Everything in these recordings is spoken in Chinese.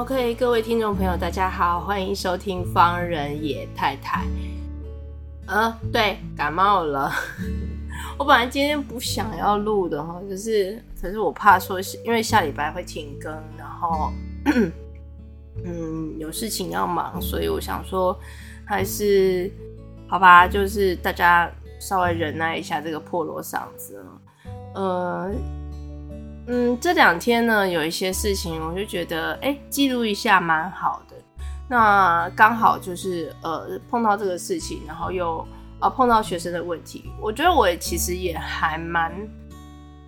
OK，各位听众朋友，大家好，欢迎收听方人野太太。呃，对，感冒了。我本来今天不想要录的哈，就是，可是我怕说，因为下礼拜会停更，然后，嗯，有事情要忙，所以我想说，还是好吧，就是大家稍微忍耐一下这个破锣嗓子。呃，嗯，这两天呢，有一些事情，我就觉得，哎，记录一下蛮好的。那刚好就是呃碰到这个事情，然后又呃碰到学生的问题，我觉得我其实也还蛮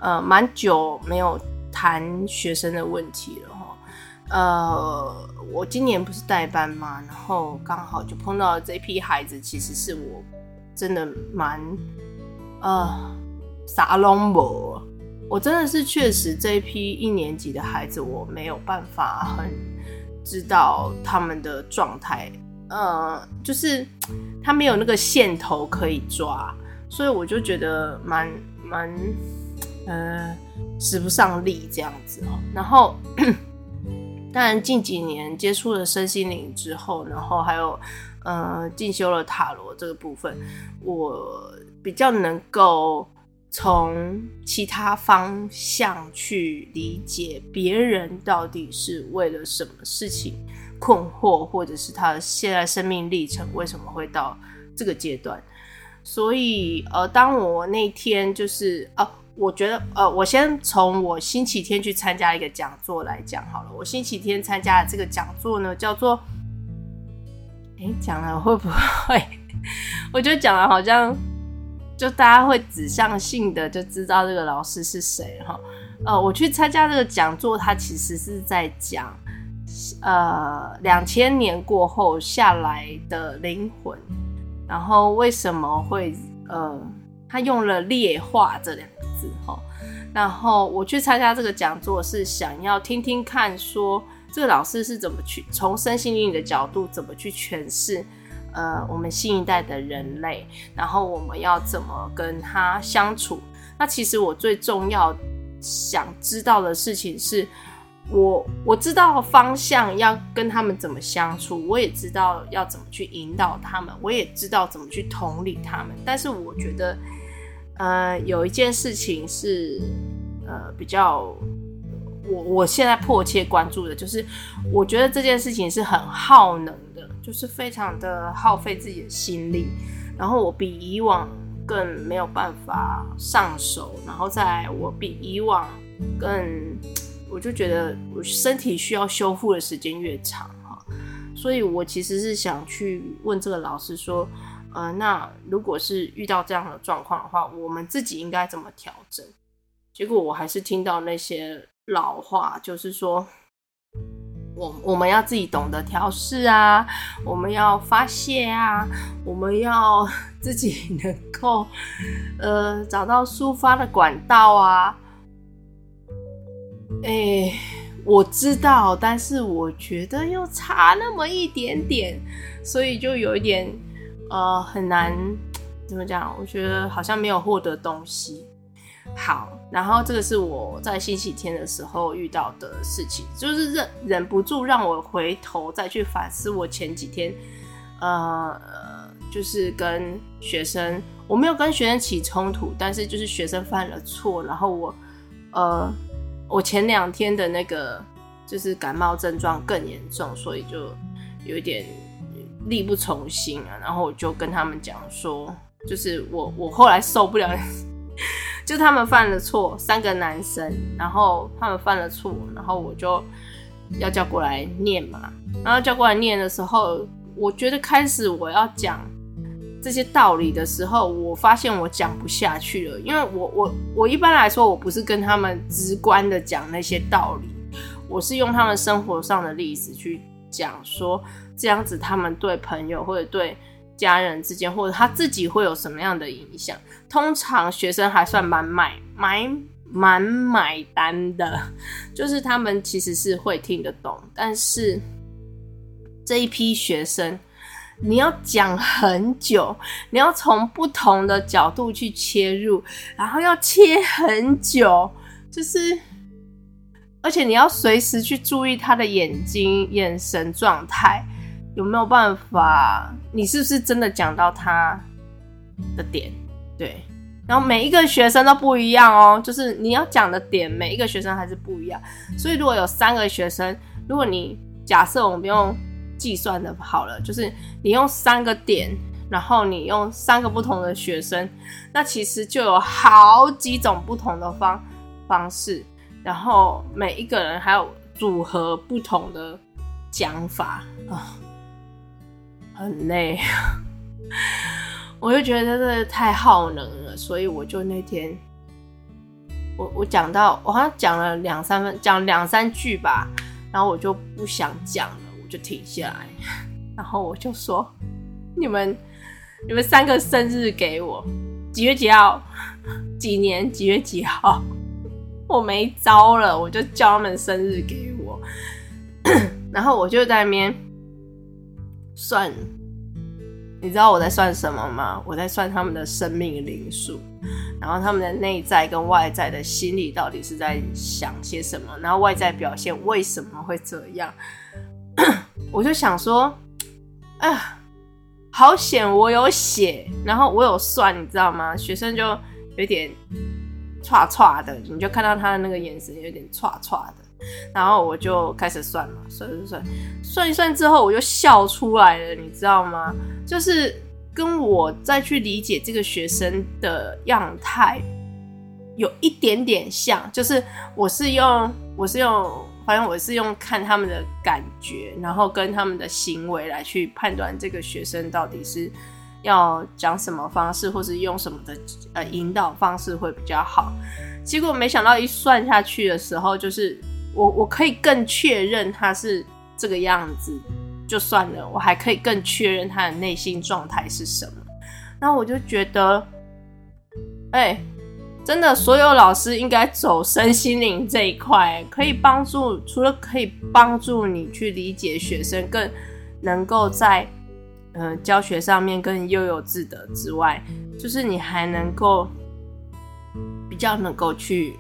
呃蛮久没有谈学生的问题了哈。呃，我今年不是代班嘛，然后刚好就碰到这批孩子，其实是我真的蛮呃啥拢无，我真的是确实这一批一年级的孩子，我没有办法很。知道他们的状态，呃，就是他没有那个线头可以抓，所以我就觉得蛮蛮，呃，使不上力这样子哦。然后，当然近几年接触了身心灵之后，然后还有呃进修了塔罗这个部分，我比较能够。从其他方向去理解别人到底是为了什么事情困惑，或者是他现在生命历程为什么会到这个阶段。所以，呃，当我那天就是，呃，我觉得，呃，我先从我星期天去参加一个讲座来讲好了。我星期天参加的这个讲座呢，叫做，诶，讲了会不会？我觉得讲了好像。就大家会指向性的就知道这个老师是谁哈，呃，我去参加这个讲座，他其实是在讲，呃，两千年过后下来的灵魂，然后为什么会呃，他用了劣化这两个字哈，然后我去参加这个讲座是想要听听看说这个老师是怎么去从身心灵的角度怎么去诠释。呃，我们新一代的人类，然后我们要怎么跟他相处？那其实我最重要想知道的事情是，我我知道方向要跟他们怎么相处，我也知道要怎么去引导他们，我也知道怎么去同理他们。但是我觉得，呃，有一件事情是，呃，比较我我现在迫切关注的，就是我觉得这件事情是很耗能的。就是非常的耗费自己的心力，然后我比以往更没有办法上手，然后再来我比以往更，我就觉得我身体需要修复的时间越长哈，所以我其实是想去问这个老师说，呃，那如果是遇到这样的状况的话，我们自己应该怎么调整？结果我还是听到那些老话，就是说。我我们要自己懂得调试啊，我们要发泄啊，我们要自己能够呃找到抒发的管道啊。哎、我知道，但是我觉得又差那么一点点，所以就有一点呃很难怎么讲？我觉得好像没有获得东西。好，然后这个是我在星期天的时候遇到的事情，就是忍忍不住让我回头再去反思我前几天，呃，就是跟学生，我没有跟学生起冲突，但是就是学生犯了错，然后我，呃，我前两天的那个就是感冒症状更严重，所以就有一点力不从心啊，然后我就跟他们讲说，就是我我后来受不了。就他们犯了错，三个男生，然后他们犯了错，然后我就要叫过来念嘛。然后叫过来念的时候，我觉得开始我要讲这些道理的时候，我发现我讲不下去了，因为我我我一般来说我不是跟他们直观的讲那些道理，我是用他们生活上的例子去讲说，这样子他们对朋友或者对家人之间，或者他自己会有什么样的影响？通常学生还算蛮买买蛮买单的，就是他们其实是会听得懂，但是这一批学生，你要讲很久，你要从不同的角度去切入，然后要切很久，就是。而且你要随时去注意他的眼睛、眼神状态，有没有办法？你是不是真的讲到他的点？对，然后每一个学生都不一样哦，就是你要讲的点，每一个学生还是不一样。所以如果有三个学生，如果你假设我们用计算的好了，就是你用三个点，然后你用三个不同的学生，那其实就有好几种不同的方方式。然后每一个人还有组合不同的讲法啊，很累，我就觉得这太耗能了，所以我就那天，我我讲到我好像讲了两三分，讲两三句吧，然后我就不想讲了，我就停下来，然后我就说，你们你们三个生日给我，几月几号，几年几月几号。我没招了，我就叫他们生日给我，然后我就在那边算，你知道我在算什么吗？我在算他们的生命灵数，然后他们的内在跟外在的心理到底是在想些什么，然后外在表现为什么会这样？我就想说，啊，好险我有写，然后我有算，你知道吗？学生就有点。唰唰的，你就看到他的那个眼神有点唰唰的，然后我就开始算嘛，算算算，算一算之后我就笑出来了，你知道吗？就是跟我再去理解这个学生的样态有一点点像，就是我是用我是用，反正我是用看他们的感觉，然后跟他们的行为来去判断这个学生到底是。要讲什么方式，或是用什么的呃引导方式会比较好？结果没想到一算下去的时候，就是我我可以更确认他是这个样子，就算了，我还可以更确认他的内心状态是什么。那我就觉得，哎、真的，所有老师应该走身心灵这一块，可以帮助，除了可以帮助你去理解学生，更能够在。嗯、教学上面更悠有自得之外，就是你还能够比较能够去，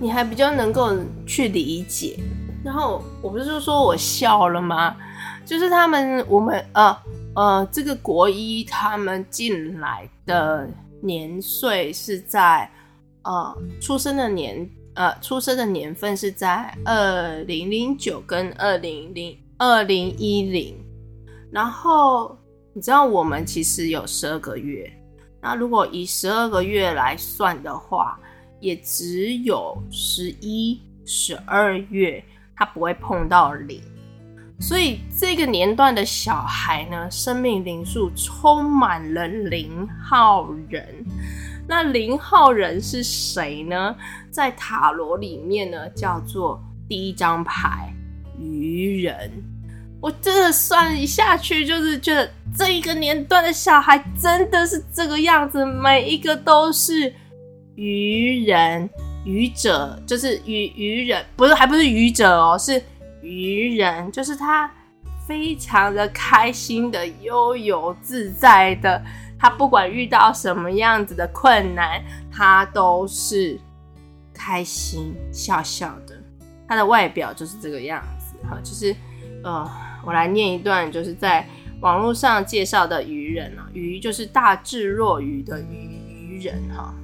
你还比较能够去理解。然后我不是说我笑了吗？就是他们我们呃呃，这个国一他们进来的年岁是在呃出生的年呃出生的年份是在二零零九跟二零零二零一零。然后你知道我们其实有十二个月，那如果以十二个月来算的话，也只有十一、十二月他不会碰到零，所以这个年段的小孩呢，生命灵数充满了零号人。那零号人是谁呢？在塔罗里面呢，叫做第一张牌愚人。我真的算一下去，就是觉得这一个年段的小孩真的是这个样子，每一个都是愚人、愚者，就是愚愚人，不是，还不是愚者哦，是愚人，就是他非常的开心的、悠游自在的，他不管遇到什么样子的困难，他都是开心笑笑的，他的外表就是这个样子，哈，就是呃。我来念一段，就是在网络上介绍的愚人啊，愚就是大智若愚的愚愚人哈。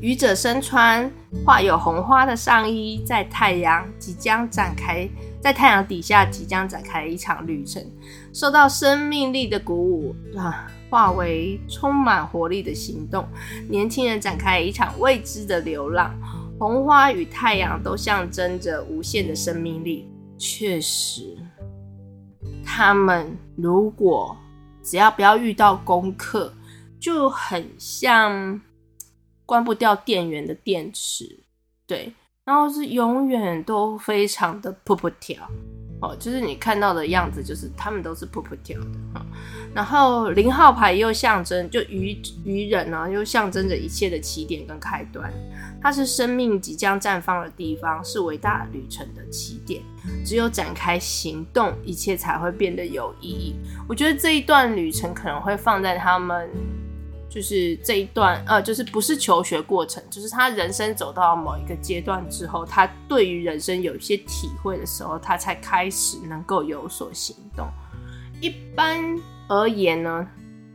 愚者身穿画有红花的上衣，在太阳即将展开，在太阳底下即将展开一场旅程，受到生命力的鼓舞啊，化为充满活力的行动。年轻人展开一场未知的流浪，红花与太阳都象征着无限的生命力。确实。他们如果只要不要遇到功课，就很像关不掉电源的电池，对，然后是永远都非常的噗噗跳，哦，就是你看到的样子，就是他们都是噗噗跳的哈。然后零号牌又象征就愚愚人呢，又象征着一切的起点跟开端。它是生命即将绽放的地方，是伟大旅程的起点。只有展开行动，一切才会变得有意义。我觉得这一段旅程可能会放在他们。就是这一段，呃，就是不是求学过程，就是他人生走到某一个阶段之后，他对于人生有一些体会的时候，他才开始能够有所行动。一般而言呢，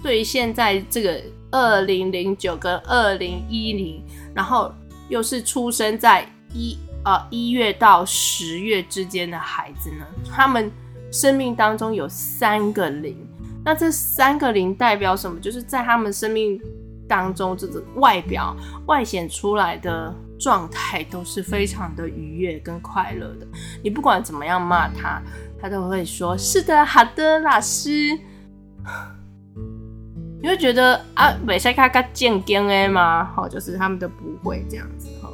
对于现在这个二零零九跟二零一零，然后又是出生在一呃一月到十月之间的孩子呢，他们生命当中有三个零。那这三个零代表什么？就是在他们生命当中，这个外表外显出来的状态都是非常的愉悦跟快乐的。你不管怎么样骂他，他都会说：“是的，好的，老师。”你会觉得啊，没赛卡卡健健哎吗？好，就是他们都不会这样子哈。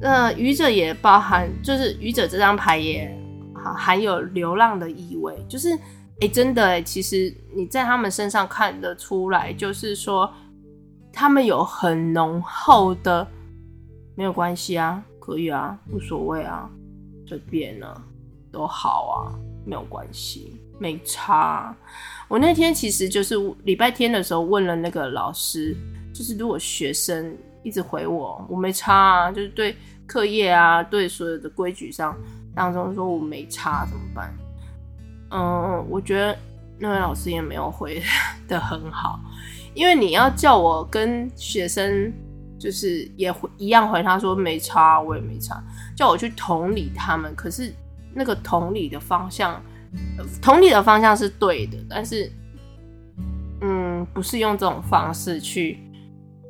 那愚者也包含，就是愚者这张牌也好含有流浪的意味，就是。哎、真的哎，其实你在他们身上看得出来，就是说他们有很浓厚的，没有关系啊，可以啊，无所谓啊，随便啊，都好啊，没有关系，没差。我那天其实就是礼拜天的时候问了那个老师，就是如果学生一直回我，我没差啊，就是对课业啊，对所有的规矩上当中说我没差怎么办？嗯，我觉得那位老师也没有回 得很好，因为你要叫我跟学生就是也回一样回他说没差，我也没差，叫我去同理他们，可是那个同理的方向，同理的方向是对的，但是嗯，不是用这种方式去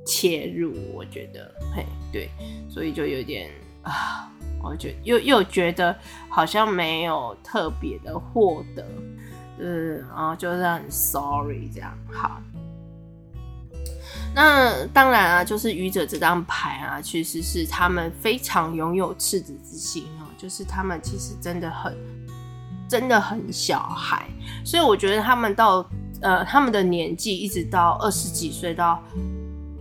切入，我觉得嘿对，所以就有点啊。我觉又又觉得好像没有特别的获得，嗯，然后就是很 sorry 这样。好，那当然啊，就是愚者这张牌啊，其实是他们非常拥有赤子之心哦，就是他们其实真的很真的很小孩，所以我觉得他们到呃他们的年纪一直到二十几岁到。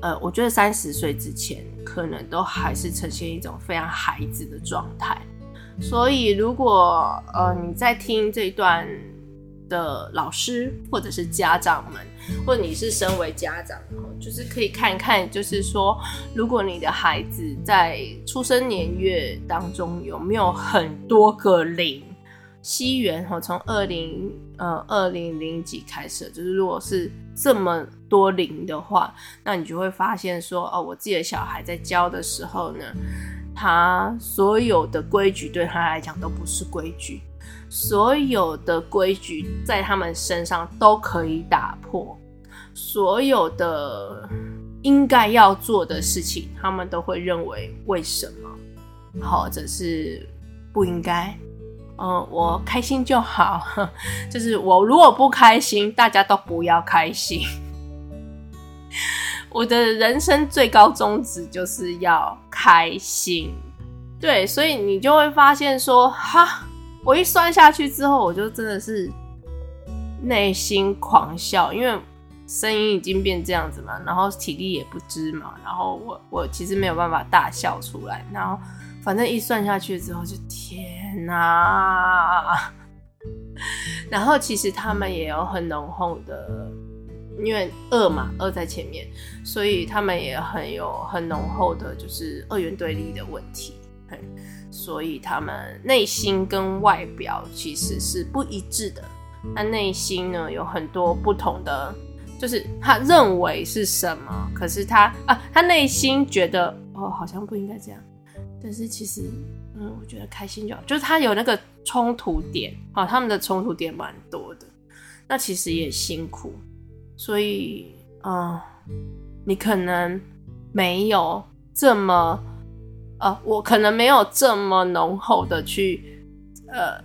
呃，我觉得三十岁之前可能都还是呈现一种非常孩子的状态，所以如果呃你在听这一段的老师或者是家长们，或者你是身为家长，就是可以看一看，就是说，如果你的孩子在出生年月当中有没有很多个零。西元哈，从二零呃二零零几开始，就是如果是这么多零的话，那你就会发现说，哦，我自己的小孩在教的时候呢，他所有的规矩对他来讲都不是规矩，所有的规矩在他们身上都可以打破，所有的应该要做的事情，他们都会认为为什么，或者是不应该。嗯，我开心就好，就是我如果不开心，大家都不要开心。我的人生最高宗旨就是要开心，对，所以你就会发现说，哈，我一算下去之后，我就真的是内心狂笑，因为声音已经变这样子嘛，然后体力也不支嘛，然后我我其实没有办法大笑出来，然后。反正一算下去之后就天哪，然后其实他们也有很浓厚的，因为恶嘛，恶在前面，所以他们也很有很浓厚的，就是二元对立的问题，所以他们内心跟外表其实是不一致的。他内心呢有很多不同的，就是他认为是什么，可是他啊，他内心觉得哦，好像不应该这样。但是其实，嗯，我觉得开心就好。就是他有那个冲突点，啊，他们的冲突点蛮多的。那其实也辛苦，所以，嗯，你可能没有这么，呃，我可能没有这么浓厚的去，呃，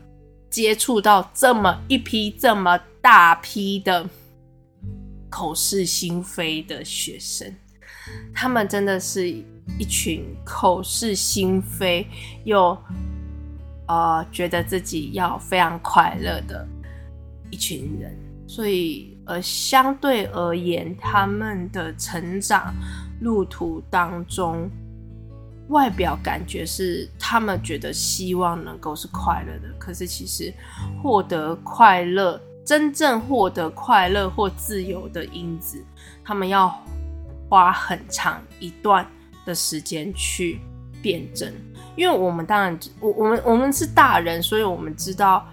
接触到这么一批这么大批的口是心非的学生，他们真的是。一群口是心非又呃觉得自己要非常快乐的一群人，所以呃相对而言，他们的成长路途当中，外表感觉是他们觉得希望能够是快乐的，可是其实获得快乐，真正获得快乐或自由的因子，他们要花很长一段的时间去辩证。因为我们当然，我我们我们是大人，所以我们知道，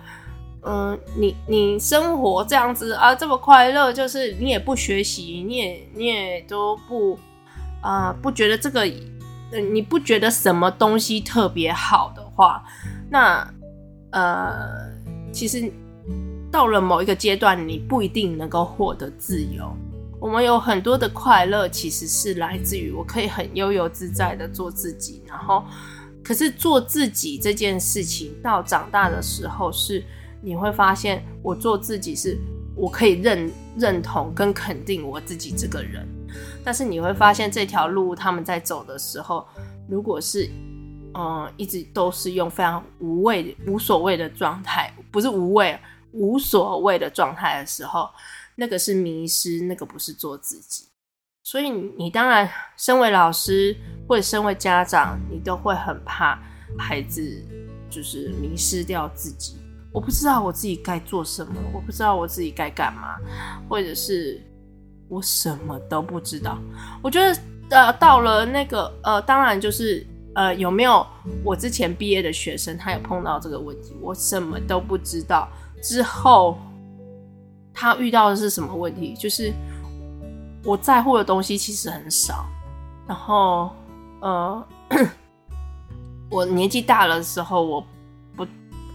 嗯、你你生活这样子啊，这么快乐，就是你也不学习，你也你也都不啊、不觉得这个。你不觉得什么东西特别好的话，那呃，其实到了某一个阶段，你不一定能够获得自由。我们有很多的快乐，其实是来自于我可以很悠游自在的做自己。然后，可是做自己这件事情，到长大的时候，是你会发现，我做自己是我可以认认同跟肯定我自己这个人。但是你会发现这条路他们在走的时候，如果是嗯一直都是用非常无谓、无所谓的状态，不是无谓、无所谓的状态的时候，那个是迷失，那个不是做自己。所以你当然身为老师或者身为家长，你都会很怕孩子就是迷失掉自己。我不知道我自己该做什么，我不知道我自己该干嘛，或者是。我什么都不知道。我觉得，呃，到了那个，呃，当然就是，呃，有没有我之前毕业的学生，他有碰到这个问题？我什么都不知道。之后，他遇到的是什么问题？就是我在乎的东西其实很少。然后，呃，我年纪大了的时候，我不，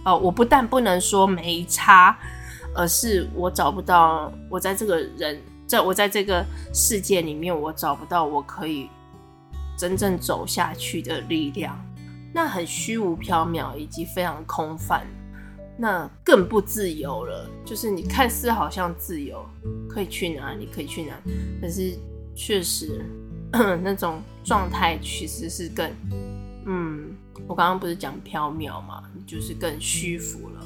呃，我不但不能说没差，而是我找不到我在这个人。在我在这个世界里面，我找不到我可以真正走下去的力量，那很虚无缥缈，以及非常空泛，那更不自由了。就是你看似好像自由，可以去哪里，可以去哪里，可是确实 那种状态其实是更……嗯，我刚刚不是讲飘渺嘛，就是更虚浮了。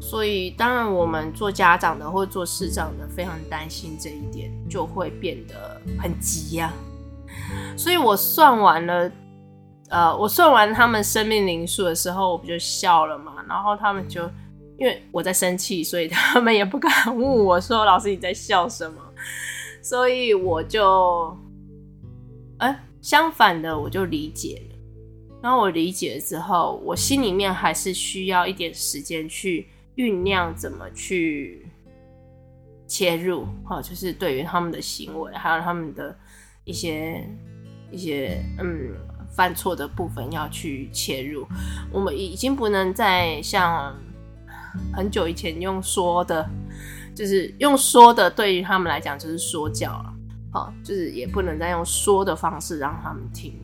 所以，当然，我们做家长的或做师长的非常担心这一点，就会变得很急呀、所以我算完了，呃，我算完他们生命灵数的时候，我不就笑了嘛。然后他们就因为我在生气，所以他们也不敢问我说：“老师你在笑什么？”所以我就，哎、欸，相反的，我就理解了。然后我理解了之后，我心里面还是需要一点时间去。酝酿怎么去切入，哈，就是对于他们的行为，还有他们的一些一些嗯犯错的部分要去切入。我们已经不能再像很久以前用说的，就是用说的，对于他们来讲就是说教了，好，就是也不能再用说的方式让他们听，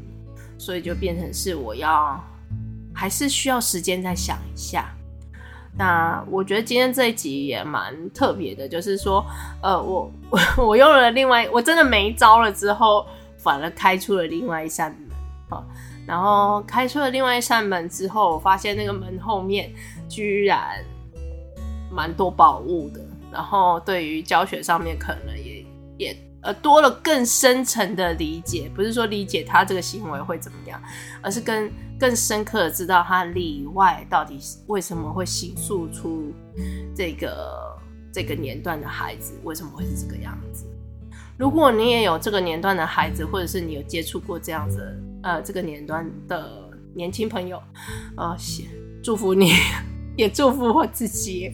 所以就变成是我要还是需要时间再想一下。那我觉得今天这一集也蛮特别的，就是说，呃，我我 我用了另外，我真的没招了之后，反而开出了另外一扇，然后开出了另外一扇门之后，我发现那个门后面居然蛮多宝物的，然后对于教学上面可能也也呃多了更深层的理解，不是说理解他这个行为会怎么样，而是跟。更深刻的知道他里外到底为什么会形塑出这个这个年段的孩子，为什么会是这个样子？如果你也有这个年段的孩子，或者是你有接触过这样子呃这个年段的年轻朋友，呃，祝福你，也祝福我自己，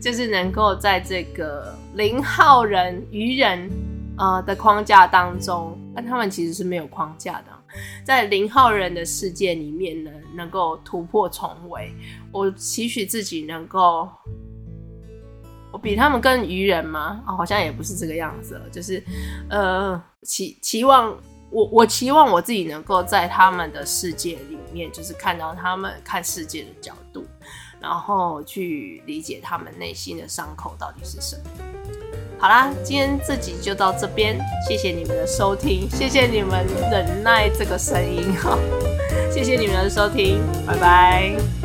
就是能够在这个零号人、愚人呃的框架当中，但他们其实是没有框架的。在零号人的世界里面呢，能够突破重围。我期许自己能够，我比他们更愚人吗？哦，好像也不是这个样子了。就是，呃，期期望我，我期望我自己能够在他们的世界里面，就是看到他们看世界的角度，然后去理解他们内心的伤口到底是什么。好啦，今天这集就到这边，谢谢你们的收听，谢谢你们忍耐这个声音哈，谢谢你们的收听，拜拜。